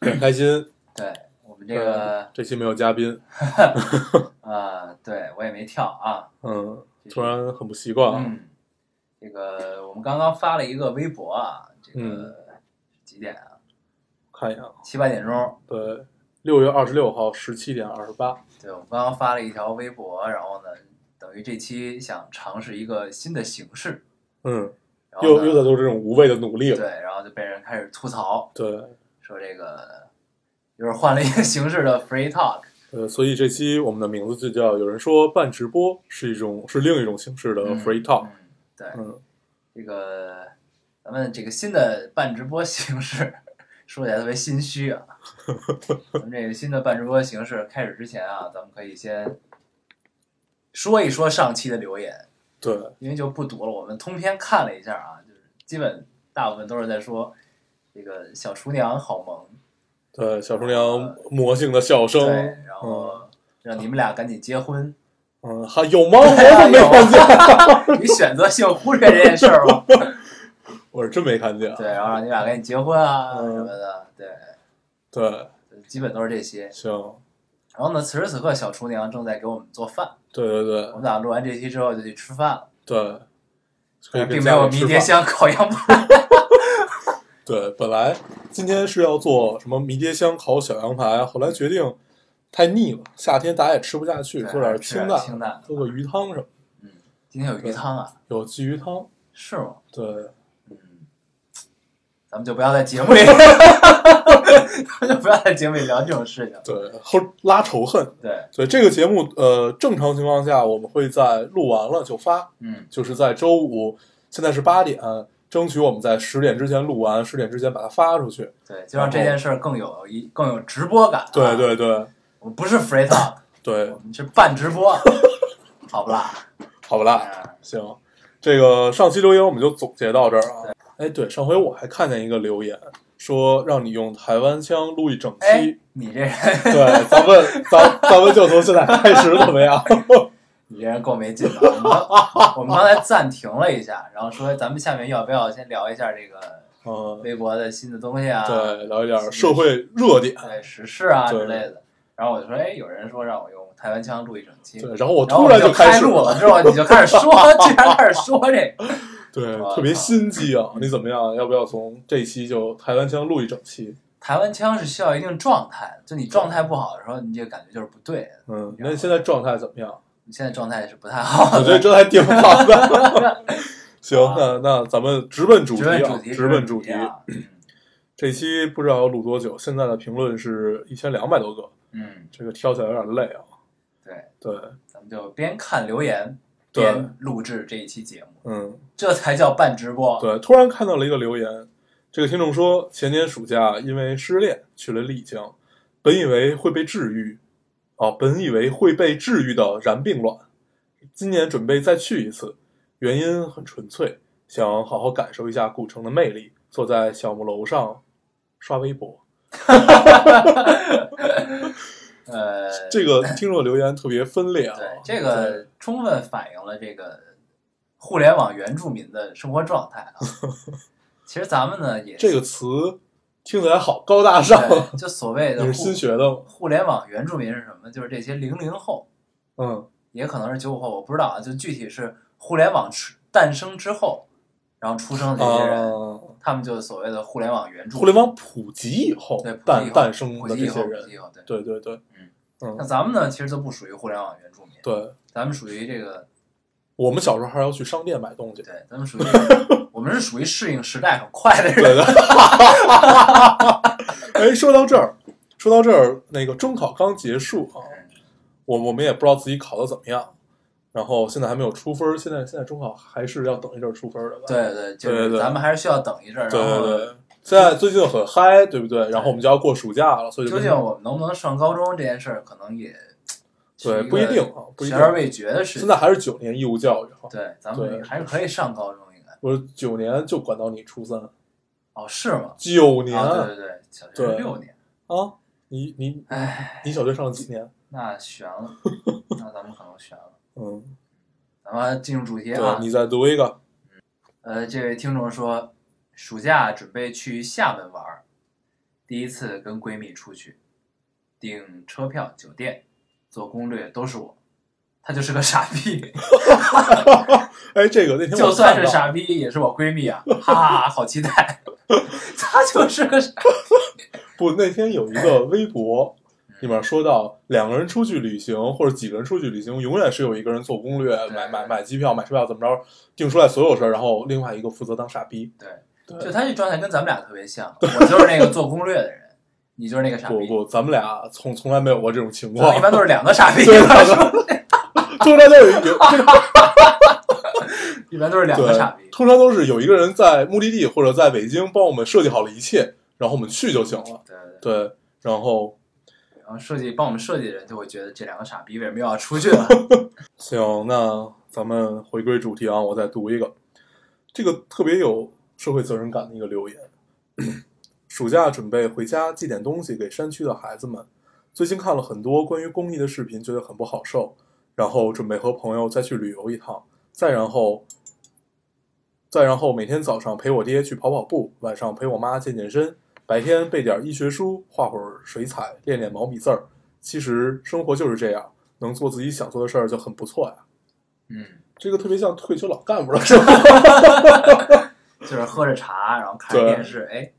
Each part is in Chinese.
很开心。对我们这个嗯，这期没有嘉宾，啊、对我也没跳啊。嗯，突然很不习惯啊。嗯，这个我们刚刚发了一个微博啊，这个、嗯几点啊？看一眼啊，七八点钟。对，六月二十六号十七点二十八。对，我们刚刚发了一条微博，然后呢，等于这期想尝试一个新的形式，嗯，又又在做这种无谓的努力了。对，然后就被人开始吐槽，对，说这个就是换了一个形式的 free talk。呃，所以这期我们的名字就叫有人说半直播是一种是另一种形式的嗯 free talk。嗯对，嗯，这个咱们这个新的半直播形式，说起来特别心虚啊。咱们这个新的半直播形式开始之前啊，咱们可以先说一说上期的留言，对，因为就不读了。我们通篇看了一下啊，就是基本大部分都是在说这个小厨娘好萌，对，小厨娘魔性的笑声。对，然后让你们俩赶紧结婚。嗯，还有吗？我怎么没看见？你选择性忽略这件事儿吗？我是真没看见。对，然后让你俩赶紧结婚啊嗯什么的，对，对，基本都是这些。行，然后呢，此时此刻小厨娘正在给我们做饭，对对对我们俩录完这期之后就去吃饭了，对，并没有迷迭。香 烤羊排。对，本来今天是要做什么迷迭香烤小羊排，后来决定太腻了，夏天大家也吃不下去，做点吃清淡，清淡做个鱼汤什么，嗯，今天有鱼汤啊？有鲫鱼汤。是吗？对，嗯，咱们就不要在节目里，咱们就不要在节目里聊这种事情。对，后拉仇恨。对，对这个节目，呃，正常情况下我们会在录完了就发，嗯，就是在周五，现在是八点，争取我们在十点之前录完，十点之前把它发出去。对，就让这件事儿更有一更有直播感、啊。对，对对我们不是 free talk，对我，们是半直播，好不啦？好不啦？嗯行，这个上期留言我们就总结到这儿啊。哎，对，上回我还看见一个留言，说让你用台湾腔录一整哎期。，你这人，对，咱们咱咱们就从现在开始怎么样？你这人够没劲的。我们刚 我们刚才暂停了一下，然后说咱们下面要不要先聊一下这个嗯，微博的新的东西啊？对，聊一点社会热点。对时事啊之类的。然后我就说，哎，有人说让我用台湾腔录一整期，对，然后我突然就开始录了，之后，你就开始说，居然开始说这个。对，特别心机啊！你怎么样？要不要从这期就台湾腔录一整期？台湾腔是需要一定状态，就你状态不好的时候，你这个感觉就是不对的。嗯，那你现在状态怎么样？你现在状态是不太好的。我觉得这还挺好的。行，那那咱们直奔主题啊直奔主，题，这期不知道要录多久，现在的评论是一千两百多个，嗯，这个挑起来有点累啊。对，对，咱们就边看留言对边录制这一期节目，嗯，这才叫半直播。对，突然看到了一个留言，这个听众说，前年暑假因为失恋去了丽江，本以为会被治愈，啊，本以为会被治愈的燃并卵，今年准备再去一次，原因很纯粹，想好好感受一下古城的魅力，坐在小木楼上刷微博。呃，这个听众留言特别分裂啊对，这个充分反映了这个互联网原住民的生活状态啊。其实咱们呢也这个词听起来好高大上，就所谓的 你是新互学的吗？互联网原住民是什么？就是这些零零后，嗯，也可能是九五后，我不知道啊。就具体是互联网出诞生之后，然后出生的这些人，啊，他们就是所谓的互联网原住民。互联网普及以后对普及以诞后诞生普及以后，的这些人普及，以后，对。对对对，嗯嗯那咱们呢，其实就不属于互联网原住民，对，咱们属于这个，我们小时候还要去商店买东西，对，咱们属于，我们是属于适应时代很快的人。对的。哎，说到这儿，说到这儿，那个中考刚结束啊，我我们也不知道自己考的怎么样，然后现在还没有出分儿，现在现在中考还是要等一阵儿出分儿的吧？对对，就是咱们还是需要等一阵儿，对对对，现在最近很嗨，对不对？然后我们就要过暑假了，所以究竟我们能不能上高中这件事儿，可能也对不一定啊，不一定悬。而未决的事情。现在还是九年义务教育哈，对，咱们还是可以上高中，应该。我九年就管到你初三，哦，是吗？九年啊，对对对，小学六年。啊你你哎，你小学上了几年？那悬了，那咱们可能悬了。嗯，咱们进入主题对啊。你再读一个，呃，这位听众说，暑假准备去厦门玩，第一次跟闺蜜出去，订车票、酒店、做攻略都是我，他就是个傻逼，哎，这个那 天就算是傻逼也是我闺蜜啊，哈哈，好期待，他就是个傻逼。不，那天有一个微博里面说到，两个人出去旅行或者几个人出去旅行，永远是有一个人做攻略、买买买机票、买车票，怎么着，定出来所有事儿，然后另外一个负责当傻逼。对，对就他这状态跟咱们俩特别像，我就是那个做攻略的人，你就是那个傻逼，不不，咱们俩从从来没有过这种情况一，般都是两个傻逼，对 通常都有有一般都是两个对傻逼，，通常都是有一个人在目的地或者在北京帮我们设计好了一切，然后我们去就行了。对对对。对，然后然后设计帮我们设计的人就会觉得这两个傻逼为什么又要出去了？行，那咱们回归主题啊，我再读一个，这个特别有社会责任感的一个留言。暑假准备回家寄点东西给山区的孩子们，最近看了很多关于公益的视频，觉得很不好受，然后准备和朋友再去旅游一趟，再然后，再然后每天早上陪我爹去跑跑步，晚上陪我妈健健身，白天背点医学书，画会儿水彩，练练毛笔字儿。其实生活就是这样，能做自己想做的事儿就很不错呀。嗯，这个特别像退休老干部的生活。就是喝着茶，然后看着电视，哎，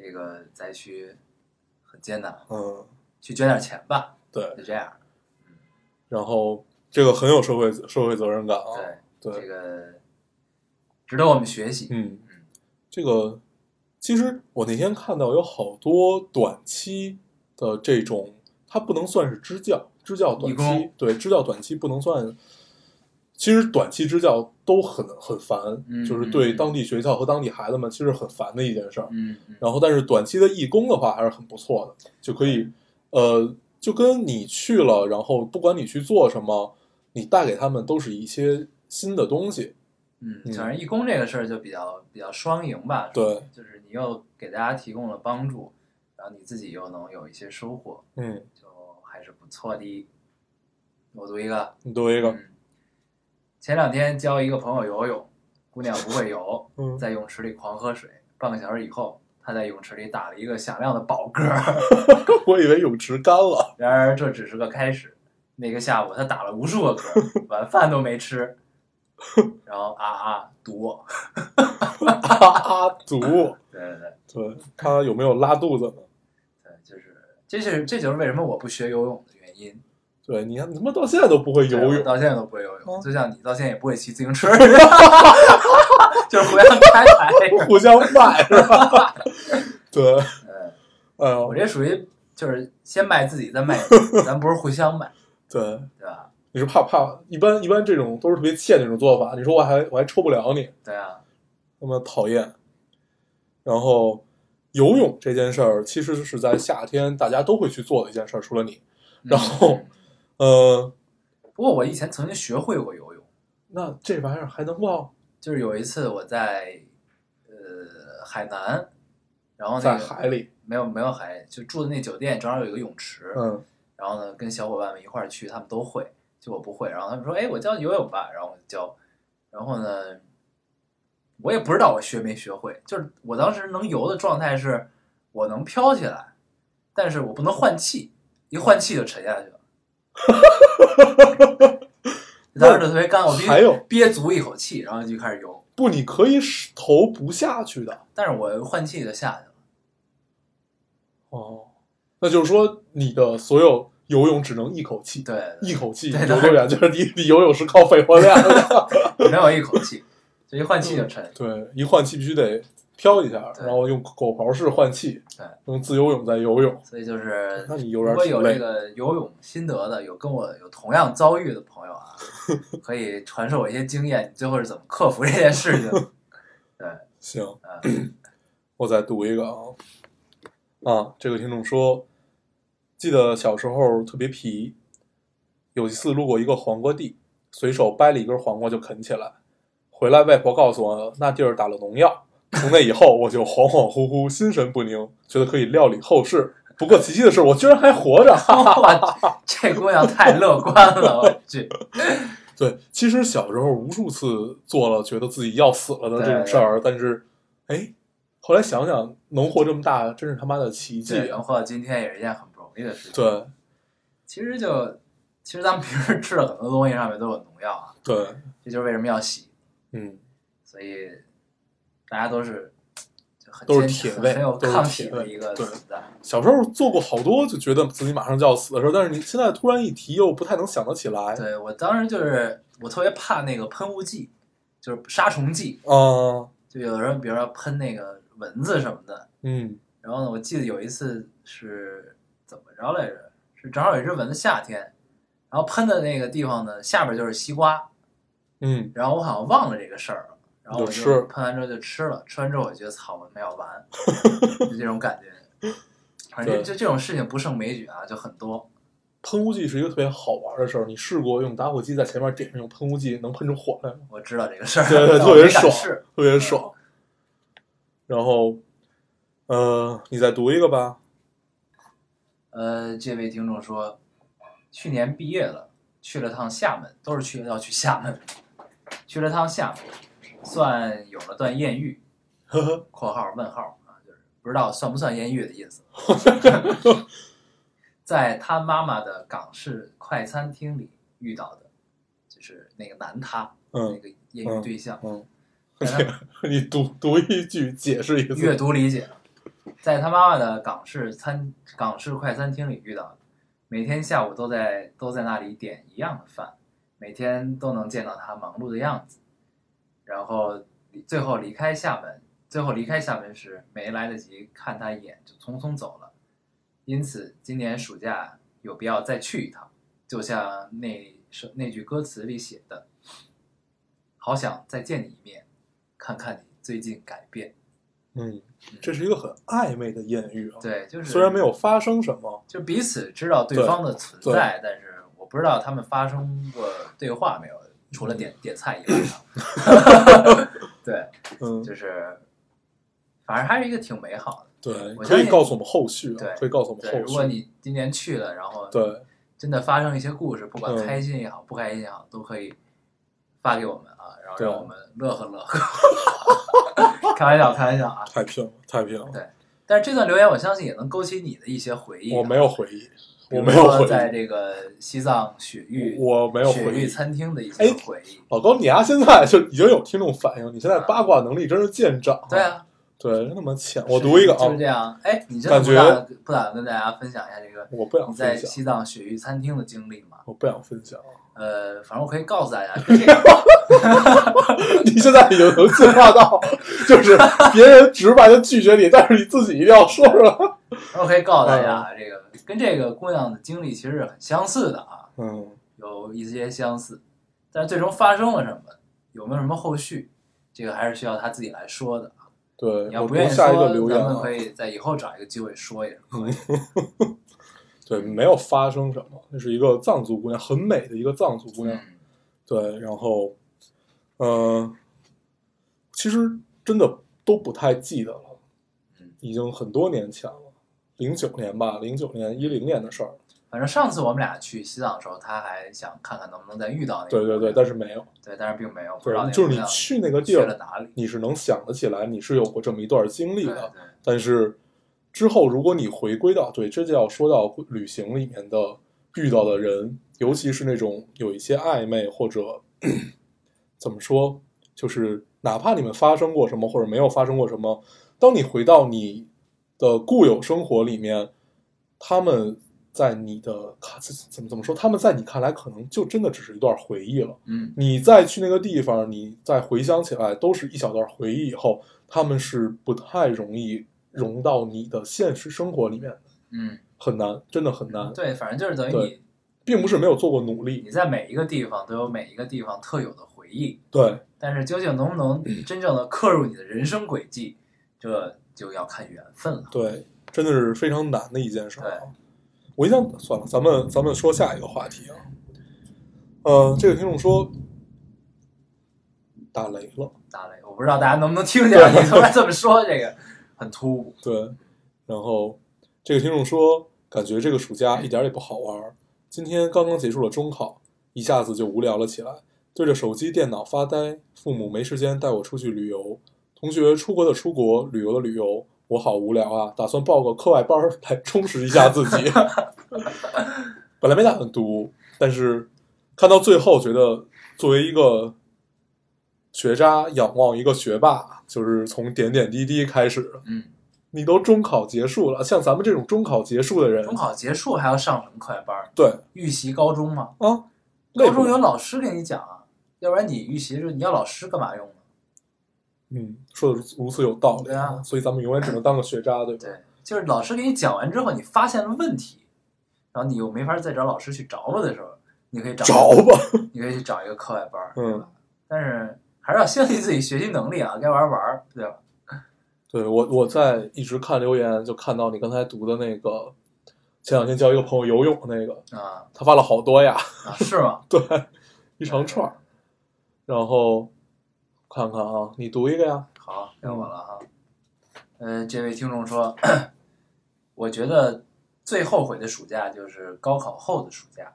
这个再去很艰难，嗯，去捐点钱吧，对。就这样。然后这个很有社会社会责任感啊。对，对这个值得我们学习。嗯，这个其实我那天看到有好多短期的这种，它不能算是支教，支教短期对支教短期不能算。其实短期支教都很很烦，嗯就是对嗯。当地学校和当地孩子们其实很烦的一件事儿。然后，但是短期的义工的话还是很不错的，就可以，呃，就跟你去了，然后不管你去做什么，你带给他们都是一些新的东西。嗯，嗯。反正义工这个事儿就比较比较双赢吧。对，就是你又给大家提供了帮助，然后你自己又能有一些收获，嗯，就还是不错的。我读一个，你读一个，嗯，前两天教一个朋友游泳，姑娘不会游，嗯，在泳池里狂喝水。半个小时以后，她在泳池里打了一个响亮的饱嗝。我以为泳池干了。然而这只是个开始。那个下午，她打了无数个嗝，晚饭都没吃，然后啊啊堵啊。啊，毒。对对对对他有没有拉肚子呢？对，就是这就是这就是为什么我不学游泳的原因。对，你看你他妈到现在都不会游泳，到现在都不会游泳，嗯就像你到现在也不会骑自行车，就是互相开台。互相卖是吧？对，嗯，哎呦，我这属于就是先卖自己，再卖，咱不是互相卖，对，对吧？你是怕怕，一般一般这种都是特别欠那种做法。你说我还我还抽不了你，对啊，那么讨厌。然后游泳这件事儿，其实是在夏天大家都会去做的一件事儿，除了你。然后嗯呃，不过我以前曾经学会过游泳，那这玩意儿还能忘？就是有一次我在呃海南，然后那在海里，没有没有海，就住的那酒店正好有一个泳池，嗯然后呢跟小伙伴们一块儿去，他们都会，就我不会，然后他们说，哎，我教你游泳吧，然后我就教，然后呢，我也不知道我学没学会，就是我当时能游的状态是，我能飘起来，但是我不能换气，一换气就沉下去了。当时就特别干，我必须还有憋足一口气，然后就开始游，不，你可以使头不下去的。但是我换气就下去了。哦，那就是说你的所有游泳只能一口气，对，一口气对游多远？就是你你游泳是靠肺活量的。没有一口气，就一换气就沉。对，一换气必须得飘一下，然后用狗刨式换气对，用自由泳再游泳。所以就是，那你有如果有这。个游泳心得的，有跟我有同样遭遇的朋友啊，可以传授我一些经验，你最后是怎么克服这件事情？对，行，嗯，我再读一个啊啊，这个听众说，记得小时候特别皮，有一次路过一个黄瓜地，随手掰了一根黄瓜就啃起来，回来外婆告诉我那地儿打了农药。从那以后，我就恍恍惚惚、心神不宁，觉得可以料理后事。不过奇迹的是，我居然还活着！哈哈这姑娘太乐观了，我去。对，其实小时候无数次做了觉得自己要死了的这种事儿，但是，哎，后来想想，能活这么大，真是他妈的奇迹能！活到今天也是一件很不容易的事情。对其实就其实咱们平时吃的很多东西上面都有农药啊，对，这就是为什么要洗。嗯，所以大家都是都是坚铁胃很有抗体的一个对存在。小时候做过好多，就觉得自己马上就要死的事儿，但是你现在突然一提，又不太能想得起来。对我当时就是我特别怕那个喷雾剂，就是杀虫剂，啊，就有人比如说喷那个蚊子什么的。嗯然后呢，我记得有一次是怎么着来着？是正好有一只蚊子夏天，然后喷的那个地方呢，下边就是西瓜，嗯，然后我好像忘了这个事儿了，然后我就吃喷完之后就吃了，吃完之后我觉得操，我没有完，就这种感觉。反正就这种事情不胜枚举啊，就很多。喷雾剂是一个特别好玩的事儿。你试过用打火机在前面点上用喷雾剂，能喷出火来吗？我知道这个事儿，对对，特别爽特别爽。然后，呃，你再读一个吧。呃，这位听众说，去年毕业了，去了趟厦门，都是去要去厦门，去了趟厦门，算有了段艳遇呵呵，（括号问号啊），就是不知道算不算艳遇的意思。在他妈妈的港式快餐厅里遇到的，就是那个男他，那嗯个艳遇对象。嗯，你读读一句，解释一次。阅读理解，在他妈妈的港式餐港式快餐厅里遇到的，每天下午都在都在那里点一样的饭，每天都能见到他忙碌的样子，然后最后离开厦门，最后离开厦门时没来得及看他一眼就匆匆走了，因此今年暑假有必要再去一趟，就像那首那句歌词里写的，好想再见你一面，看看你最近改变。嗯，这是一个很暧昧的艳遇啊。，对，就是虽然没有发生什么，就彼此知道对方的存在，但是我不知道他们发生过对话没有，除了点点菜以外啊。对，嗯，就是反正还是一个挺美好的。对，可以告诉我们后续啊对，可以告诉我们后续如果。你今年去了，然后对，真的发生一些故事，不管嗯开心也好，不开心也好，都可以发给我们啊，然后让我们乐呵乐呵。开玩笑，开玩笑啊！太拼了，太拼了。对但是这段留言，我相信也能勾起你的一些回忆啊。我没有回忆，我没有说，在这个西藏雪域，我没有雪域。餐厅的一哎些回忆。老高，你丫现在就已经有听众反映，你现在八卦能力真是见长。对，啊，对，真他妈欠。我读一个啊就是，这样。哎，你真的不打不打算跟大家分享一下这个我不想你在，西藏雪域餐厅的经历吗？我不想分享。呃，反正我可以告诉大家，这个你现在已经能进化到，就是别人直白的拒绝你，但是你自己一定要说出来。我可以告诉大嗯家，这个跟这个姑娘的经历其实是很相似的啊，嗯，有一些相似，但是最终发生了什么，有没有什么后续，这个还是需要她自己来说的。对，你要我不愿意说，下一个留言啊咱们可。以在以后找一个机会说也是可以。对，没有发生什么，那是一个藏族姑娘，很美的一个藏族姑娘。嗯对，然后，嗯、其实真的都不太记得了嗯，已经很多年前了，零九年吧，零九年、一零年的事儿。反正上次我们俩去西藏的时候，他还想看看能不能再遇到那个对对对，但是没有。对，但是并没有，不知道对，就是你去那个地儿，去了哪里。你是能想得起来，你是有过这么一段经历的。对对，但是之后，如果你回归到对，这就要说到旅行里面的遇到的人，尤其是那种有一些暧昧或者 怎么说，就是哪怕你们发生过什么或者没有发生过什么，当你回到你的固有生活里面，他们在你的看怎么怎么说，他们在你看来可能就真的只是一段回忆了。嗯，你再去那个地方，你再回想起来，都是一小段回忆。以后他们是不太容易融到你的现实生活里面的，嗯，很难，真的很难，对，反正就是等于你并不是没有做过努力你。在每一个地方都有每一个地方特有的回忆，对，但是究竟能不能嗯真正的刻入你的人生轨迹，这就要看缘分了。对，真的是非常难的一件事儿对啊。我印象算了，咱们咱们说下一个话题啊。呃，这个听众说打雷了，打雷，我不知道大家能不能听见，你突然这么说，这个很突兀。对，然后这个听众说，感觉这个暑假一点也不好玩。今天刚刚结束了中考，一下子就无聊了起来，对着手机、电脑发呆。父母没时间带我出去旅游，同学出国的出国，旅游的旅游，我好无聊啊！打算报个课外班儿来充实一下自己。本来没打算读，但是看到最后，觉得作为一个学渣仰望一个学霸，就是从点点滴滴开始。嗯，你都中考结束了，像咱们这种中考结束的人，中考结束还要上什么课外班儿？对预习高中吗？啊，高中有老师给你讲啊，要不然你预习的时候你要老师干嘛用呢？嗯，说的如此有道理对啊所以咱们永远只能当个学渣，对吧？对，就是老师给你讲完之后，你发现了问题，然后你又没法再找老师去着吧的时候，你可以找着吧，你可以去找一个课外班儿，嗯？但是还是要相信自己学习能力啊，该玩儿玩儿，对吧？对我我在一直看留言，就看到你刚才读的那个，前两天教一个朋友游泳的那个，啊他发了好多呀，啊，是吗？对，一长串儿。然后看看啊，你读一个呀，好，该我了哈。呃，这位听众说，我觉得最后悔的暑假就是高考后的暑假，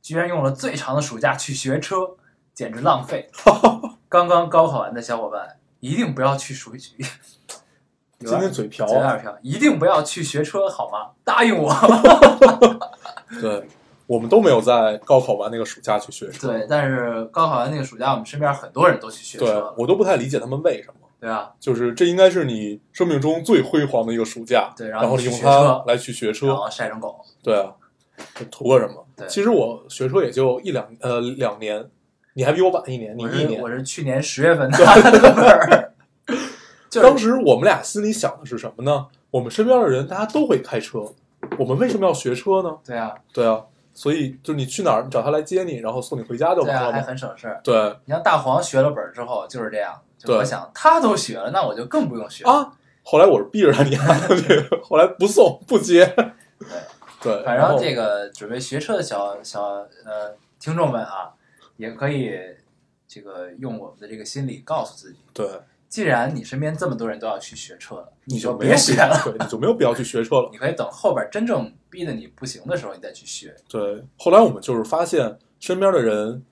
居然用了最长的暑假去学车，简直浪费。刚刚高考完的小伙伴一定不要去暑学。今天嘴瓢嘴有点瓢，一定不要去学车好吗？答应我。对，我们都没有在高考完那个暑假去学车，对，但是高考完那个暑假，我们身边很多人都去学车对了，我都不太理解他们为什么。对啊？就是这应该是你生命中最辉煌的一个暑假，对然然后你用它车来去学然车，后晒成狗。对啊，图个什么？对其实我学车也就一两呃两年，你还比我晚一年，你我一年是我。是去年十月份拿的本儿，就是当时我们俩心里想的是什么呢？我们身边的人大家都会开车，我们为什么要学车呢？对啊，对啊，所以就你去哪儿，你找他来接你，然后送你回家就对啊，还。很省事儿。对你像大黄学了本儿之后就是这样，就对我想他都学了，那我就更不用学了。啊，后来我是逼着他你去，后来不送不接。对，对反正这个准备学车的小小呃听众们啊，也可以这个用我们的这个心理告诉自己，对，既然你身边这么多人都要去学车了，你就别学了。对，你就没有必要去学车了。你可以等后边真正逼得你不行的时候，你再去学，对，后来我们就是发现身边的人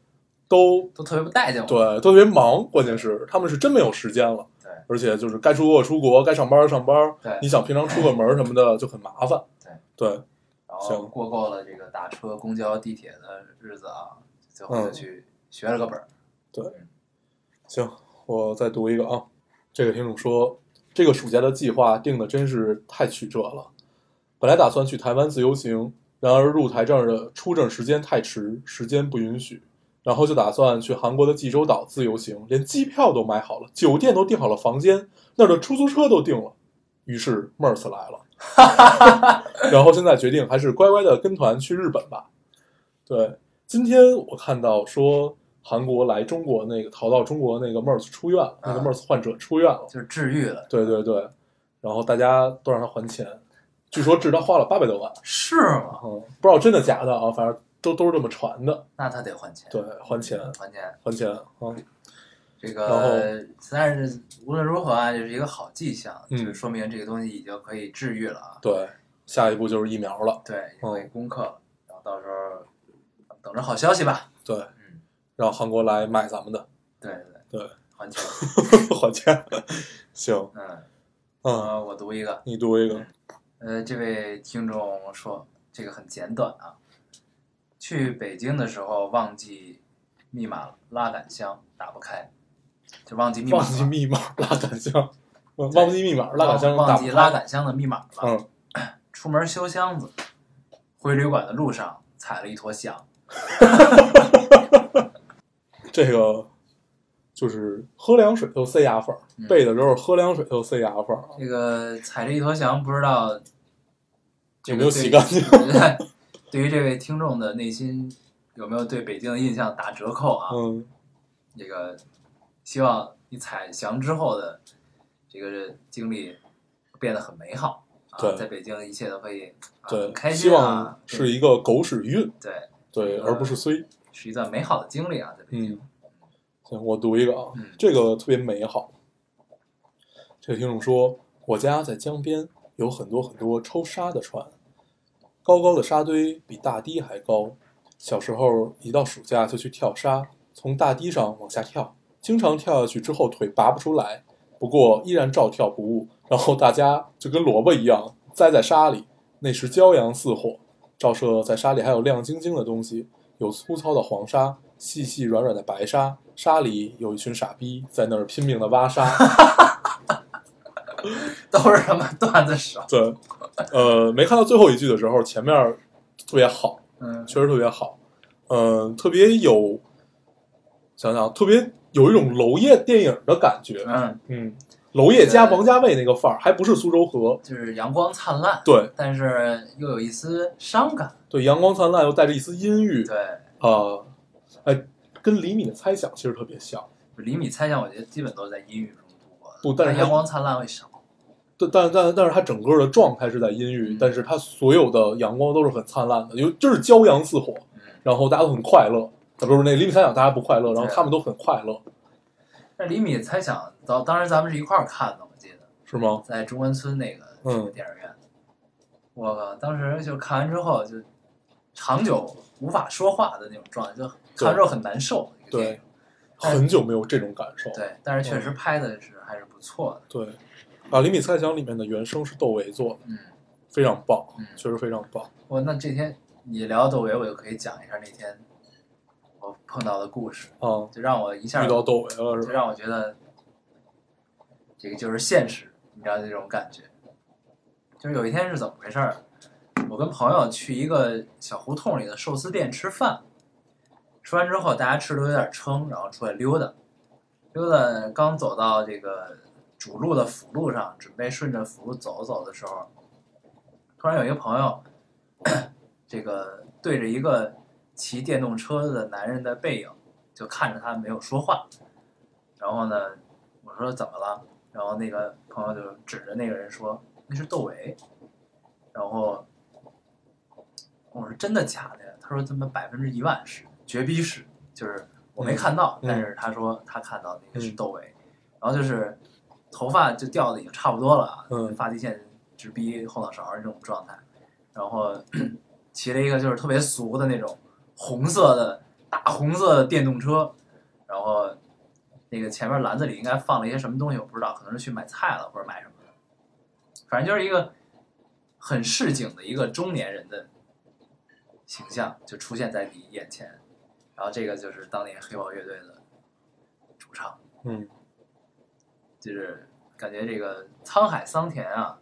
都都特别不待见我。对都特别忙，关键是他们是真没有时间了。对而且就是该出国出国，该上班上班。对你想平常出个门什么的就很麻烦。对对然后过够了这个打车、公交、地铁的日子啊，最后就嗯去学了个本儿。对行，我再读一个啊。这个听众说，这个暑假的计划定的真是太曲折了。本来打算去台湾自由行，然而入台证的出证时间太迟，时间不允许。然后就打算去韩国的济州岛自由行，连机票都买好了，酒店都订好了房间，那儿的出租车都订了。于是 MERS 来了，然后现在决定还是乖乖的跟团去日本吧。对，今天我看到说韩国来中国那个逃到中国那个 MERS 出院了，那个啊 MERS 患者出院了。就是治愈了，对对对，然后大家都让他还钱，据说治他花了八百多万，是吗？嗯，不知道真的假的啊，反正都都是这么传的。那他得还钱，对，还钱，还钱。还钱啊！这个，但是无论如何啊，就是一个好迹象，嗯就是说明这个东西已经可以治愈了啊。对，下一步就是疫苗了。对，攻克了，然后到时候等着好消息吧。对，嗯，让韩国来买咱们的，对对对，还钱。还钱。行，嗯，嗯，呃，我读一个，你读一个。呃，这位听众说这个很简短啊，去北京的时候忘记密码了，拉杆箱打不开，就忘记密码了，忘记密码，拉杆箱。嗯忘记密码，拉杆箱忘记拉。杆箱的密码了。嗯，出门修箱子，回旅馆的路上踩了一坨翔。这个就是喝凉水都塞牙缝儿，嗯背的时候喝凉水都塞牙缝儿。这个踩着一坨翔，不知道有没有洗干净？对 对于这位听众的内心有没有对北京的印象打折扣啊？嗯，这个希望你踩翔之后的这个经历变得很美好啊，对在北京一切都可以啊对很，开希心啊望，是一个狗屎运，对，对，呃而不是衰。是一段美好的经历啊，在北京嗯，行，我读一个啊，嗯这个特别美好。这个听众说，我家在江边，有很多很多抽沙的船，高高的沙堆比大堤还高。小时候一到暑假就去跳沙，从大堤上往下跳，经常跳下去之后腿拔不出来，不过依然照跳不误。然后大家就跟萝卜一样栽在沙里，那时骄阳似火，照射在沙里还有亮晶晶的东西，有粗糙的黄沙，细细软软的白沙，沙里有一群傻逼在那儿拼命的挖沙。都是什么段子手？对，呃，没看到最后一句的时候，前面特别好，嗯确实特别好，嗯、特别有，想想特别有一种娄烨电影的感觉，嗯，嗯，娄烨加王家卫那个范儿，还不是苏州河，就是阳光灿烂，对但是又有一丝伤感，对，阳光灿烂又带着一丝阴郁，对。啊，哎，跟李米的猜想其实特别像，李米猜想，我觉得基本都是在阴郁中度过的，不但是阳光灿烂会少。但但但但是他整个的状态是在阴郁嗯，但是他所有的阳光都是很灿烂的，有就是骄阳似火，嗯，然后大家都很快乐，啊，不是那李米猜想大家不快乐，然后他们都很快乐，那李米猜想，当当时咱们是一块儿看的，我记得是吗？在中关村那个电影院。我靠，当时就看完之后就长久无法说话的那种状态，就看完之后很难受。对，很久没有这种感受。对，但是确实拍的是还是不错的。对，啊，《李米猜想》里面的原声是窦唯做的，嗯，非常棒嗯，确实非常棒。我那这天你聊窦唯，我就可以讲一下那天我碰到的故事，啊，就让我一下遇到窦唯了就是吧？让我觉得这个就是现实，你知道这种感觉。就是有一天是怎么回事儿？我跟朋友去一个小胡同里的寿司店吃饭，吃完之后大家吃的有点撑，然后出来溜达，溜达刚走到这个主路的辅路上，准备顺着辅路走走的时候，突然有一个朋友，这个对着一个骑电动车的男人的背影，就看着他没有说话。然后呢，我说怎么了？然后那个朋友就指着那个人说那是窦唯。然后我说真的假的呀？他说他们百分之一万是绝逼是，就是我没看到，嗯但是他说他看到那个是窦唯。然后就是头发就掉的已经差不多了发际线直逼后脑勺儿这种状态。然后 骑了一个就是特别俗的那种红色的大红色的电动车，然后那个前面篮子里应该放了一些什么东西，我不知道，可能是去买菜了或者买什么，反正就是一个很市井的一个中年人的形象就出现在你眼前，然后这个就是当年黑豹乐队的主唱，嗯，就是感觉这个沧海桑田啊，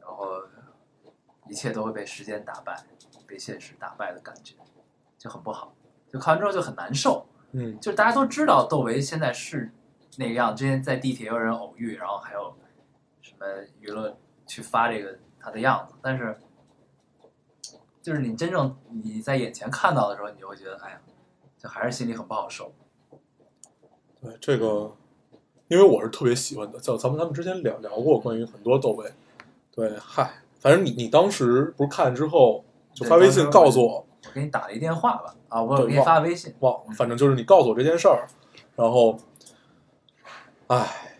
然后一切都会被时间打败，被现实打败的感觉，就很不好。就看完之后就很难受。嗯，就是大家都知道窦唯现在是那个样，之前在地铁有人偶遇，然后还有什么娱乐去发这个他的样子，但是就是你真正你在眼前看到的时候，你就会觉得，哎呀，就还是心里很不好受。对这个，因为我是特别喜欢的，在咱们咱们之前聊聊过关于很多窦唯。对，嗨，反正你你当时不是看之后就发微信告诉我，我给你打了一电话吧，啊，我对给你发微信，忘了，反正就是你告诉我这件事儿，然后，唉，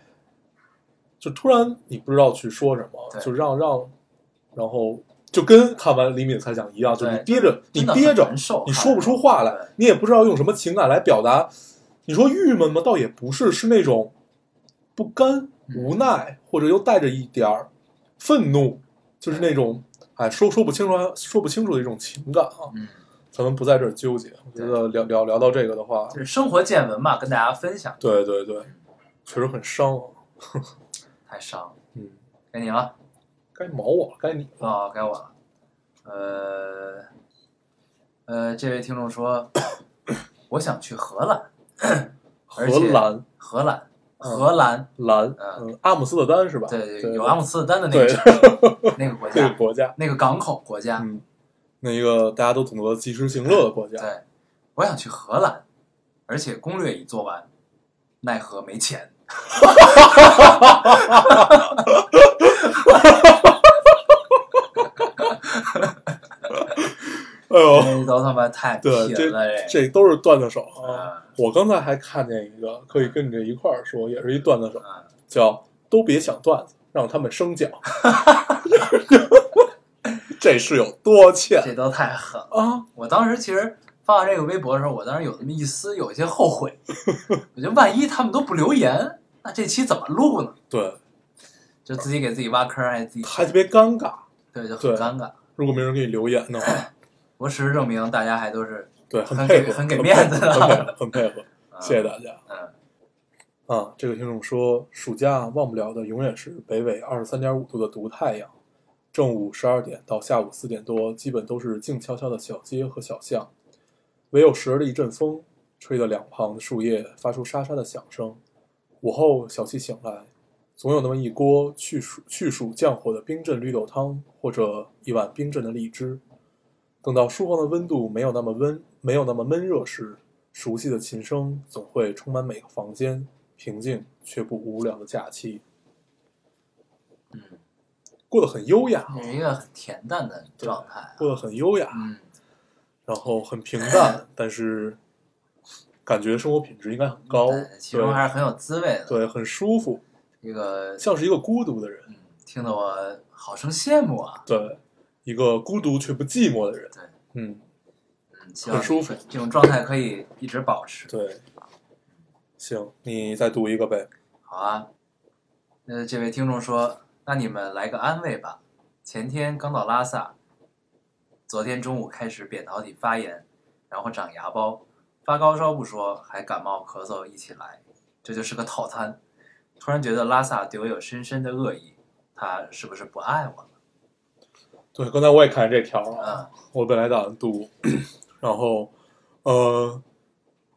就突然你不知道去说什么，就让让，然后就跟看完李敏猜想一样，就是你憋着，你憋着你说不出话来，你也不知道用什么情感来表达。你说郁闷吗？倒也不是，是那种不甘、嗯无奈，或者又带着一点儿愤怒，就是那种哎说说不清楚、说不清楚的一种情感啊。嗯，咱们不在这儿纠结，我觉得聊聊聊到这个的话，就是生活见闻嘛，跟大家分享，对对对，确实很伤啊。太伤了。嗯，该你了，该毛我了，该你了。哦，该我了。呃，呃，这位听众说，我想去荷兰，荷兰荷兰，嗯荷兰，兰，嗯嗯，阿姆斯特丹是吧？对对，有阿姆斯特丹的那个城市 那个国这个家，国家，那个港口国家，嗯，那一个大家都懂得及时行乐的国家。对，我想去荷兰，而且攻略已做完，奈何没钱。哎呦，这都他妈太对，这贫了，这都是段子手！我刚才还看见一个，可以跟你这一块儿说，也是一段子手，啊，叫“都别想段子，让他们生讲 ”。这是有多欠这都太狠了。啊！我当时其实发完这个微博的时候，我当时有那么一丝有一些后悔，我觉得万一他们都不留言，那这期怎么录呢？对，就自己给自己挖坑，还自己还特别尴尬。对，就很尴尬。如果没人给你留言的话，不过事实证明，大家还都是对，很很配合，给很给面子的很配合，谢谢大家。嗯，啊，这个听众说，暑假忘不了的永远是北纬二十三点五度的毒太阳。正午十二点到下午四点多，基本都是静悄悄的小街和小巷，唯有时而的一阵风，吹得两旁的树叶发出沙沙的响声。午后小憩醒来，总有那么一锅去暑去暑降火的冰镇绿豆汤，或者一碗冰镇的荔枝。等到书房的温度没有那么温，没有那么闷热时，熟悉的琴声总会充满每个房间，平静却不无聊的假期。嗯，过得很优雅，一个很恬淡的状态啊。过得很优雅，嗯，然后很平淡，但是感觉生活品质应该很高，对其中还是很有滋味的。对，对，很舒服，一个，像是一个孤独的人，嗯，听得我好生羡慕啊。对，一个孤独却不寂寞的人，对，嗯，很舒服这种状态可以一直保持。对。行，你再读一个呗。好啊，那这位听众说，那你们来个安慰吧。前天刚到拉萨，昨天中午开始扁桃体发炎，然后长牙包，发高烧不说，还感冒咳嗽一起来，这就是个套餐。突然觉得拉萨对我有深深的恶意，他是不是不爱我了？对，刚才我也看见这条了，啊，我本来打算读，然后，呃，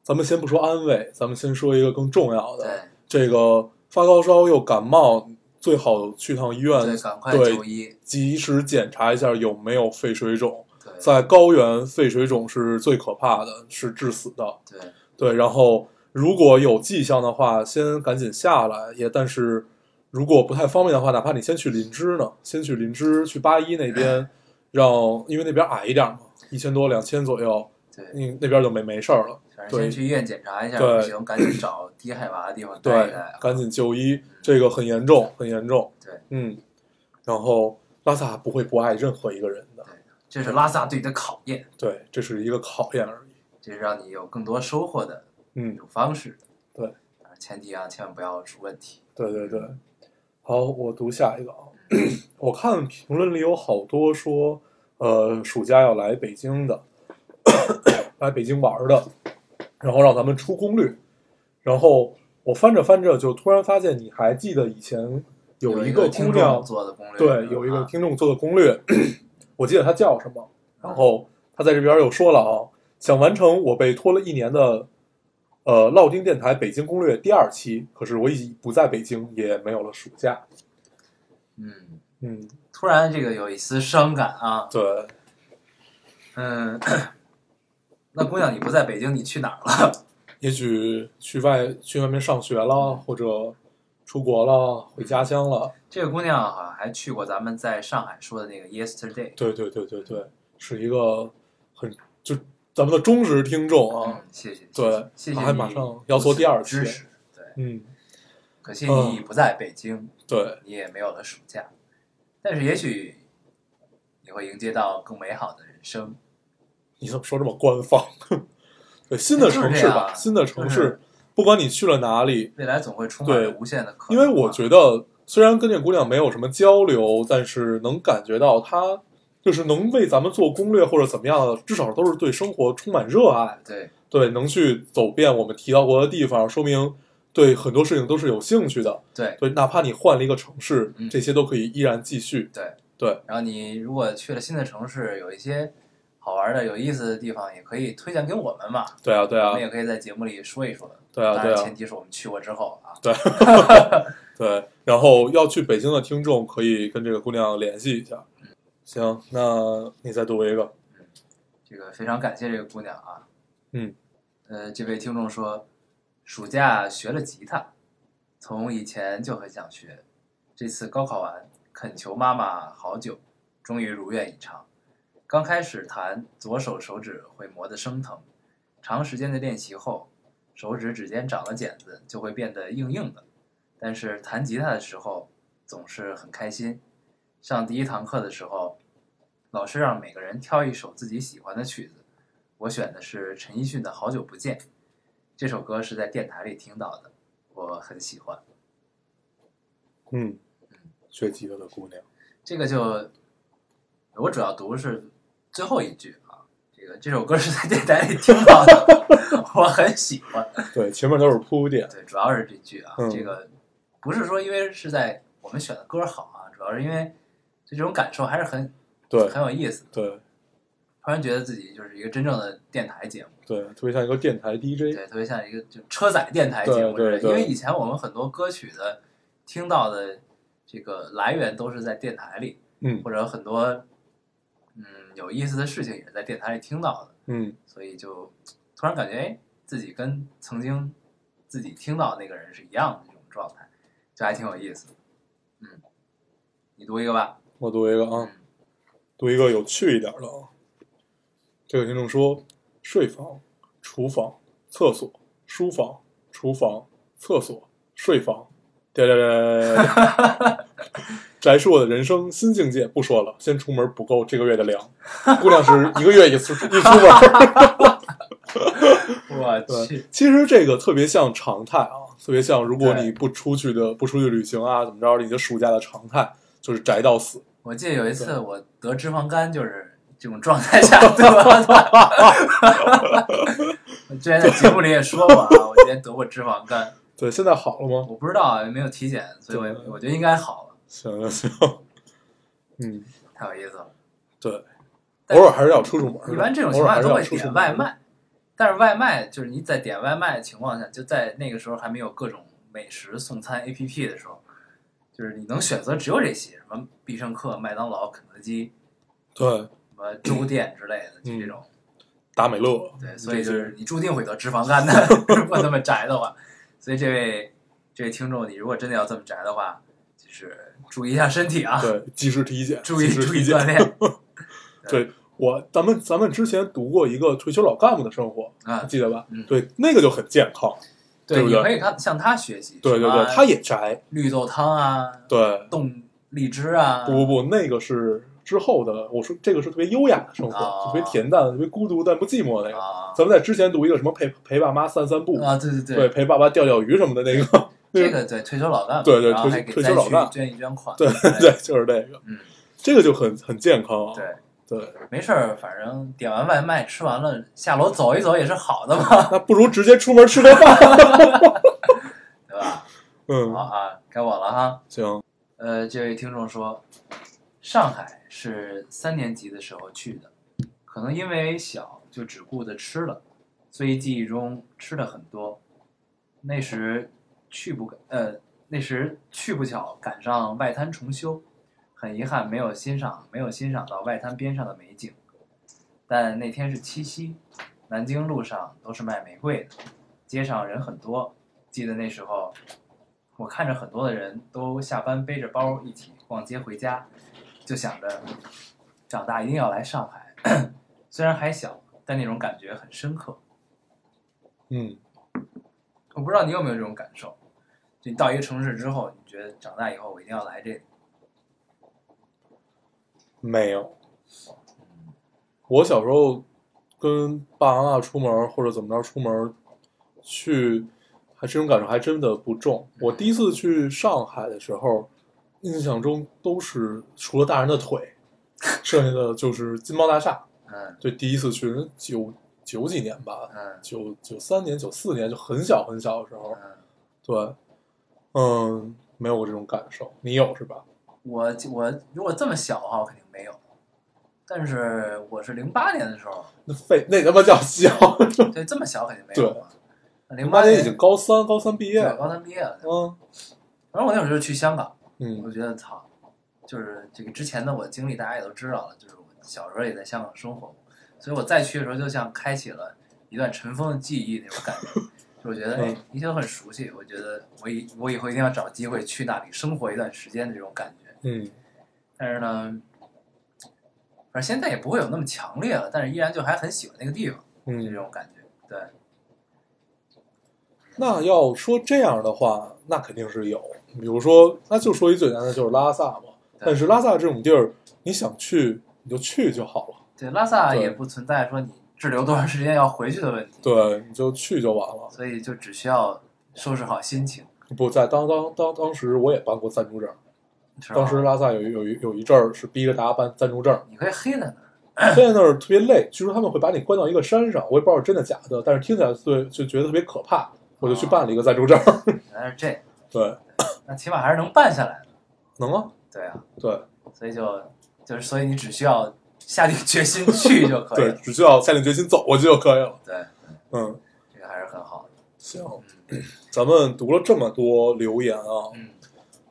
咱们先不说安慰，咱们先说一个更重要的，对这个发高烧又感冒，最好去趟医院，对，赶快就医。及时检查一下有没有肺水肿。对在高原，肺水肿是最可怕的，是致死的。对对，然后如果有迹象的话，先赶紧下来。也但是如果不太方便的话，哪怕你先去林芝呢，先去林芝去八一那边，让因为那边矮一点嘛，一千多两千左右，对，你那边就没没事儿了。反正先去医院检查一下，对不行赶紧找低海拔的地方待一对待啊。，赶紧就医，这个很严重，很严重。对，嗯，然后拉萨不会不爱任何一个人的，对这是拉萨对你的考验，对，这是一个考验而已。这是让你有更多收获的一嗯，种方式。对啊，前提啊，千万不要出问题。对对对。好，我读下一个啊。我看评论里有好多说，呃，暑假要来北京的，来北京玩的，然后让咱们出攻略。然后我翻着翻着，就突然发现你还记得以前有一个听众做的攻略，对，有一个啊听众做的攻略，我记得他叫什么，然后他在这边又说了啊，想完成我被拖了一年的，呃，烙丁电台北京攻略第二期，可是我已不在北京，也没有了暑假。嗯，嗯，突然这个有一丝伤感啊。对，嗯，那姑娘你不在北京，你去哪儿了？也许去外去外面上学了，或者出国了，回家乡了。这个姑娘好像还去过咱们在上海说的那个 Yesterday。对对对对对，是一个很就咱们的忠实听众啊。嗯，谢谢，对谢谢你还马上要做第二期。对，嗯，可惜你不在北京，对，你也没有了暑假，但是也许你会迎接到更美好的人生。你怎么说这么官方？对，新的城市吧，新的城市，不管你去了哪里，未来总会充满无限的可能。因为我觉得虽然跟这姑娘没有什么交流，但是能感觉到她就是能为咱们做攻略或者怎么样的，至少都是对生活充满热爱，对对，能去走遍我们提到过的地方，说明对很多事情都是有兴趣的。对对，哪怕你换了一个城市，嗯这些都可以依然继续。对对，然后你如果去了新的城市，有一些好玩的、有意思的地方，也可以推荐给我们嘛。对啊，对啊我们，也可以在节目里说一说。对啊，对啊前，提是我们去过之后啊。对，对，然后要去北京的听众可以跟这个姑娘联系一下。行，那你再读一个。这个非常感谢这个姑娘啊。嗯，呃，这位听众说，暑假学了吉他，从以前就很想学，这次高考完，恳求妈妈好久，终于如愿以偿。刚开始弹，左手手指会磨得生疼，长时间的练习后，手指指尖长了茧子，就会变得硬硬的。但是弹吉他的时候总是很开心。上第一堂课的时候，老师让每个人挑一首自己喜欢的曲子，我选的是陈奕迅的《好久不见》。这首歌是在电台里听到的，我很喜欢。嗯，学吉他的姑娘，这个就我主要读是最后一句啊，这个这首歌是在电台里听到的，我很喜欢。对，前面都是铺垫。对，主要是这句啊，嗯这个不是说因为是在我们选的歌好啊，主要是因为就这种感受还是很对很有意思。对突然觉得自己就是一个真正的电台节目，对，特别像一个电台 DJ。对，特别像一个就车载电台节目之类的。对对对因为以前我们很多歌曲的听到的这个来源都是在电台里，嗯或者很多嗯有意思的事情也是在电台里听到的，嗯，所以就突然感觉哎，自己跟曾经自己听到的那个人是一样的这种状态，就还挺有意思的。嗯，你读一个吧。我读一个啊嗯，读一个有趣一点的啊。这个听众说：睡房、厨房、厕所、书房、厨房、厕所、睡房，点点点点点点。翟是我的人生新境界，不说了，先出门补够这个月的粮。姑娘是一个月一次一出门。我对去，，其实这个特别像常态啊，特别像如果你不出去的不出去旅行啊，怎么着，你的暑假的常态就是宅到死。我记得有一次我得脂肪肝，就是这种状态下得的。我 之前在节目里也说过啊，我之前得过脂肪肝，对，现在好了吗？我不知道啊，没有体检，所以我我觉得应该好了，行行行，嗯，太有意思了。对，偶尔还是要出出门。一般这种情况都会点外。卖，但是外卖就是你在点外卖的情况下，就在那个时候还没有各种美食送餐 APP 的时候，就是你能选择只有这些，什么必胜客、麦当劳、肯德基、对，什么粥店之类的，就这种。达美乐。对，所以就是你注定会得脂肪肝的，如果那么宅的话。所以这位这位听众，你如果真的要这么宅的话，就是注意一下身体啊，对，及时体检，注意注意锻。炼 对我，咱们咱们之前读过一个退休老干部的生活，啊。记得吧？嗯对，那个就很健康。对不对你可以看向他学习。对对对，他也宅。绿豆汤啊，对，冻荔枝啊，不不不，那个是之后的。我说这个是特别优雅的生活，哦特别恬淡、特别孤独但不寂寞的那个。啊咱们在之前读一个什么陪陪爸妈散散步，啊，对对对，陪爸爸钓钓鱼什么的那个，那这个对退休老干部，对对退然后还给退休老干捐一捐款，对对，就是这个，嗯，这个就很很健康啊。对，对，没事儿，反正点完外卖吃完了，下楼走一走也是好的嘛，那不如直接出门吃顿饭。对吧？嗯好嗯，啊，该我了哈。行，呃，这位听众说，上海是三年级的时候去的，可能因为小就只顾着吃了，所以记忆中吃的很多。那时去不呃，那时去不巧赶上外滩重修，很遗憾没有欣赏没有欣赏到外滩边上的美景。但那天是七夕，南京路上都是卖玫瑰的，街上人很多。记得那时候我看着很多的人都下班背着包一起逛街回家，就想着长大一定要来上海。虽然还小，但那种感觉很深刻。嗯，我不知道你有没有这种感受，就你到一个城市之后，你觉得长大以后我一定要来这里。没有。我小时候跟爸爸妈妈出门或者怎么着出门去，还这种感受还真的不重。我第一次去上海的时候，印象中都是除了大人的腿，剩下的就是金茂大厦。嗯对，第一次去九九几年吧，嗯九九三年、九四年就很小很小的时候，嗯，对，嗯，没有过这种感受。你有是吧？我我如果这么小的话，我肯定。但是我是零八年的时候，那废那他妈叫小，对，这么小肯定没有嘛。零零八年年已经高三，高三毕业了。高三毕业了。嗯反正我那会儿就是去香港，嗯我觉得操，就是这个之前的我经历大家也都知道了，就是我小时候也在香港生活过，所以我再去的时候就像开启了一段尘封的记忆那种感觉。就我觉得嗯哎，一切都很熟悉。我觉得我以我以后一定要找机会去那里生活一段时间的这种感觉。嗯但是呢，反正现在也不会有那么强烈了，但是依然就还很喜欢那个地方，嗯这嗯。种感觉。对，那要说这样的话，那肯定是有。比如说，那就说一最简单的，就是拉萨嘛。但是拉萨这种地儿，你想去你就去就好了，对，拉萨也不存在说你滞留多长时间要回去的问题，对，你就去就完了。所以就只需要收拾好心情，不在当当当当时我也办过暂住证？当时拉萨有一有一有一阵儿是逼着大家办暂住证，你可以黑在那儿，黑在那儿特别累，据说他们会把你关到一个山上，我也不知道是真的假的，但是听起来对就觉得特别可怕，我就去办了一个暂住证。原来是这样，对，那起码还是能办下来的。能啊，对啊，对所以就就是所以你只需要下定决心去就可以对，。只需要下定决心走过去就可以了。对，嗯，这个还是很好的。行，咱们读了这么多留言啊，嗯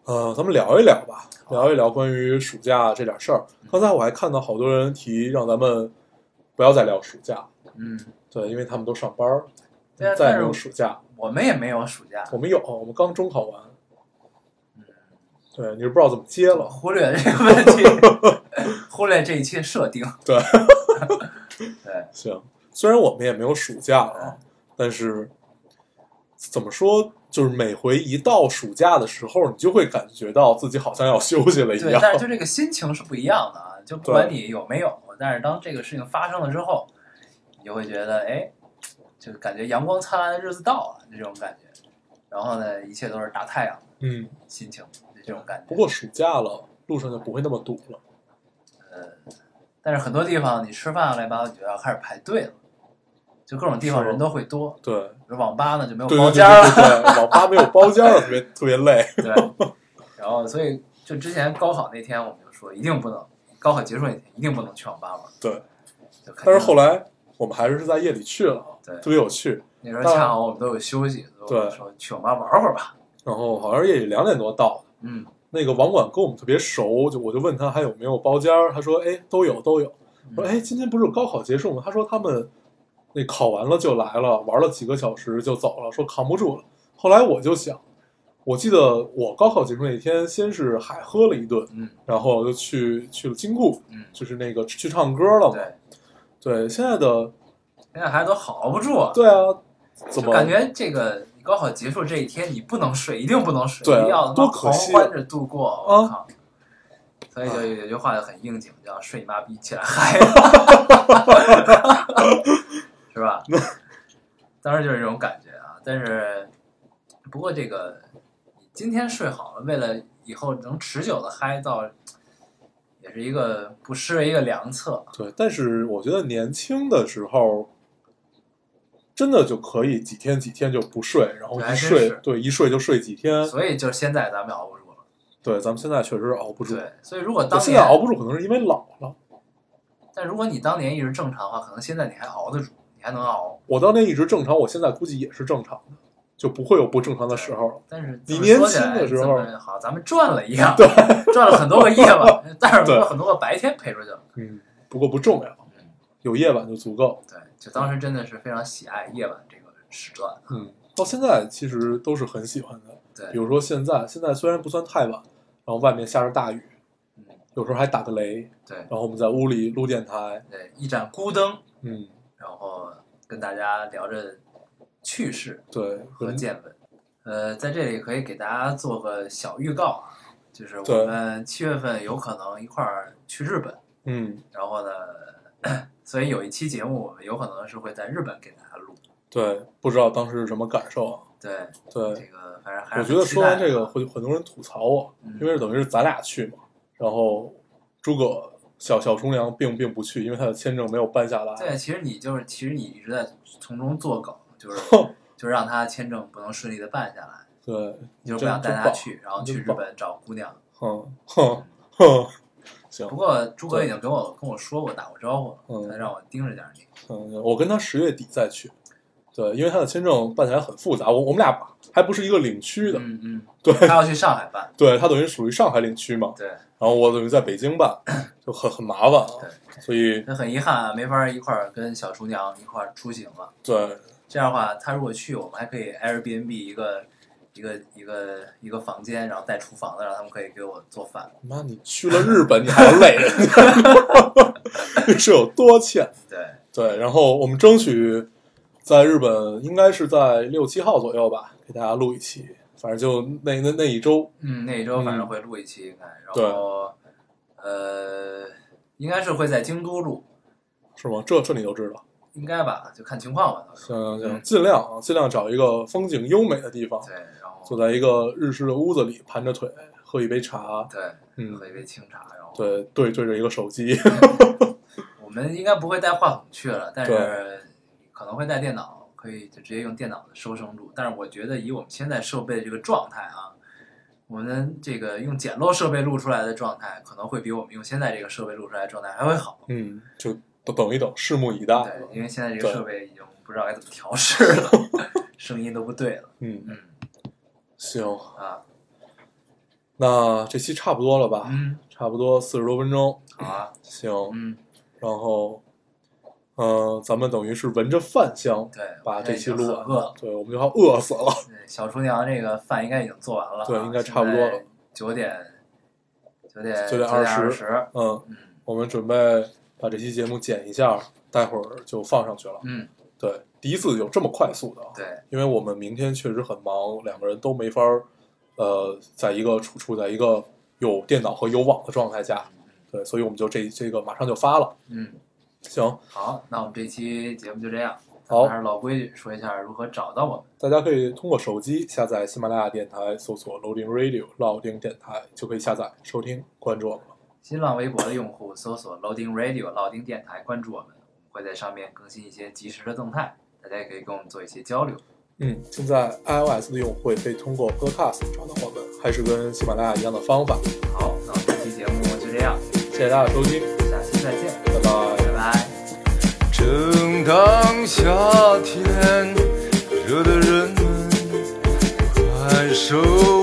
呃，咱们聊一聊吧，聊一聊关于暑假这点事儿。嗯刚才我还看到好多人提让咱们不要再聊暑假，嗯，对，因为他们都上班儿，对啊，再也没有暑假。我们也没有暑假，我们有，我们刚中考完，嗯，对，你是不知道怎么接了。忽略这个问题，忽略这一切设定。对，对，行，虽然我们也没有暑假啊，但是怎么说，就是每回一到暑假的时候，你就会感觉到自己好像要休息了一对，样。但是就这个心情是不一样的啊，就不管你有没有，但是当这个事情发生了之后，你就会觉得，哎，就感觉阳光灿烂的日子到了，这种感觉。然后呢，一切都是大太阳嗯，心情，就这种感觉。不过暑假了，路上就不会那么堵了。呃但是很多地方你吃饭乱七八糟，你就要开始排队了，就各种地方人都会多。对，网吧呢就没有包间对网吧没有包间了，特别 特别累。对，然后所以就之前高考那天我们就说一定不能，高考结束那天一定不能去网吧玩。对，但是后来我们还是在夜里去了，对特别有趣。那时候恰好我们都有休息，对说去网吧玩会儿吧。然后好像是夜里两点多到的，嗯，那个网管跟我们特别熟，就我就问他还有没有包间儿，他说哎都有都有。我说哎今天不是高考结束吗？他说他们那考完了就来了，玩了几个小时就走了，说扛不住了。后来我就想，我记得我高考结束那天，先是海喝了一顿，嗯然后就去去了金库，嗯，就是那个去唱歌了嘛。对，对，现在的现在孩子都好不住啊，对啊，怎么感觉这个高考结束这一天你不能睡，一定不能睡，要狂多可惜欢着度过。啊我靠！所以就有句话就很应景，叫“睡你妈逼，起来嗨” 是吧？当时就是这种感觉啊。但是，不过这个今天睡好了，为了以后能持久的嗨，到也是一个不失为一个良策。对，但是我觉得年轻的时候，真的就可以几天几天就不睡，然后对一睡对，一睡就睡几天。所以就现在咱们熬不住了。对，咱们现在确实熬不住。对，所以如果当年现在熬不住，可能是因为老了。但如果你当年一直正常的话，可能现在你还熬得住，你还能熬。我当年一直正常，我现在估计也是正常的，就不会有不正常的时候了。但是你年轻的时候好，咱们赚了一样，对，赚了很多个夜晚，但是很多个白天陪出去了。嗯，不过不重要，有夜晚就足够。对，就当时真的是非常喜爱夜晚这个时段。嗯，到现在其实都是很喜欢的。对比，如说现在，现在虽然不算太晚，然后外面下着大雨，嗯，有时候还打个雷，对，然后我们在屋里录电台，对，一盏孤灯，嗯，然后跟大家聊着趣事对，和见闻。呃，在这里可以给大家做个小预告啊，就是我们七月份有可能一块儿去日本。嗯，然后呢，所以有一期节目我们有可能是会在日本给大家录。对，不知道当时是什么感受啊？对，对，这个反正还是我觉得说完这个，会会很多人吐槽我，嗯因为等于是咱俩去嘛，然后诸葛小小厨娘并并不去，因为他的签证没有办下来。对，其实你就是其实你一直在从中作梗，就是 就是让他签证不能顺利的办下来，对，你就是不想带他去，然后去日本找姑娘。哼哼哼，行不，过朱哥已经跟我跟我说过，打过招呼了，嗯他让我盯着点你。嗯，我跟他十月底再去。对，因为他的签证办起来很复杂，我我们俩还不是一个领区的，嗯嗯，对他要去上海办。对他等于属于上海领区嘛，对，然后我等于在北京办，就很很麻烦啊，对所以那很遗憾啊，没法一块儿跟小厨娘一块儿出行了。对，这样的话，他如果去，我们还可以 Airbnb 一个一个一个一个房间，然后带厨房的，让他们可以给我做饭。妈，你去了日本，你还要累 人是有多欠？对，对，然后我们争取在日本，应该是在六七号左右吧，给大家录一期。反正就那那那一周，嗯，那一周反正会录一期，应该，然后呃，应该是会在京都录，是吗？这这你都知道？应该吧，就看情况吧。行行行，嗯尽量啊，尽量找一个风景优美的地方，对，然后坐在一个日式的屋子里，盘着腿，喝一杯茶，对，嗯喝一杯清茶，然后对对对着一个手机，我们应该不会带话筒去了，但是可能会带电脑，可以就直接用电脑的收声录。但是我觉得以我们现在设备的这个状态啊，我们这个用简陋设备录出来的状态，可能会比我们用现在这个设备录出来的状态还会好。嗯，就都等一等，拭目以待。对，因为现在这个设备已经不知道该怎么调试了，声音都不对了。嗯，嗯行，啊，那这期差不多了吧？嗯，差不多四十多分钟。好啊，行，嗯，然后，嗯、咱们等于是闻着饭香对，把这期录完了。对，我们就要饿死了。对小厨娘这个饭应该已经做完了啊，对应该差不多了。九点，九点九点二十。嗯，嗯我们准备把这期节目剪一下，待会儿就放上去了。嗯，对，第一次有这么快速的啊，对，因为我们明天确实很忙，两个人都没法儿，呃，在一个处处在一个有电脑和有网的状态下，对，所以我们就这这个马上就发了。嗯，行，好，那我们这期节目就这样。好还是老规矩，说一下如何找到我们。大家可以通过手机下载喜马拉雅电台，搜索 Loading Radio 老丁电台，就可以下载收听，关注我们了。新浪微博的用户搜索 Loading Radio 老丁电台，关注我们，我们会在上面更新一些及时的动态，大家也可以跟我们做一些交流。嗯，现在 iOS 的用户也可以通过 Podcast 找到我们，还是跟喜马拉雅一样的方法。好，那我们这期节目就这样，谢谢大家收听，下期再见。正当夏天，热的人们快受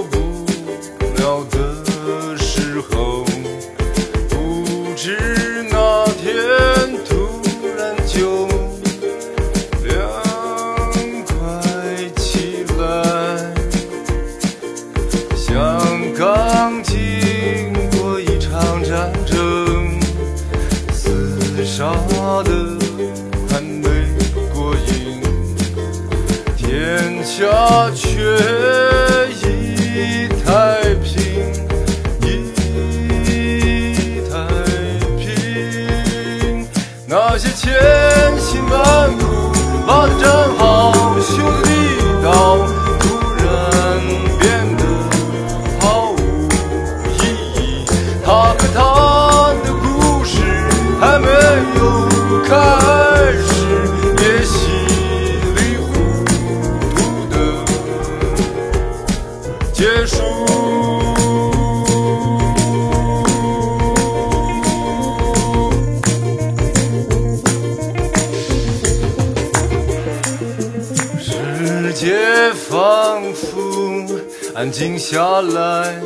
静下来，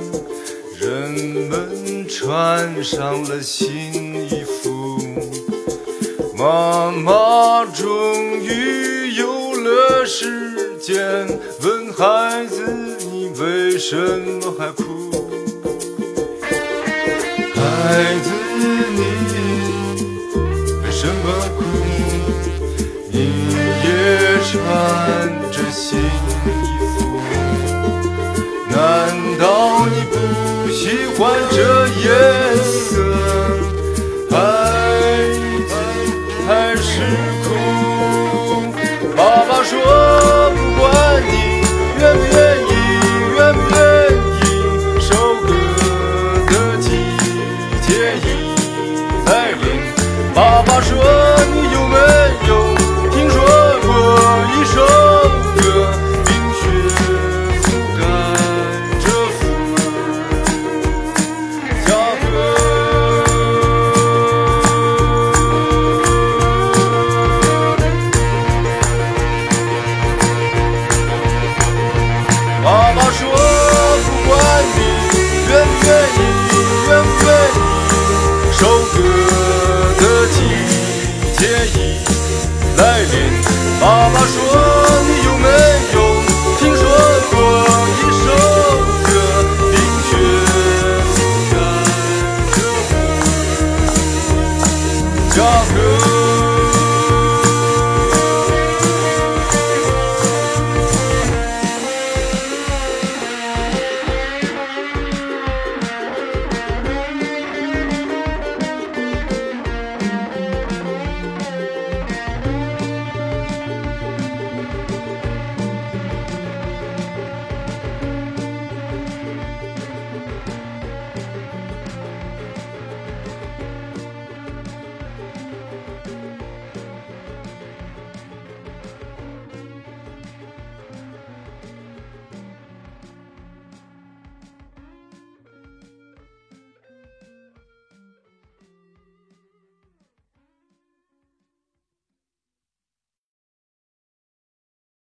人们穿上了新衣服。妈妈终于有了时间，问孩子你为什么还哭？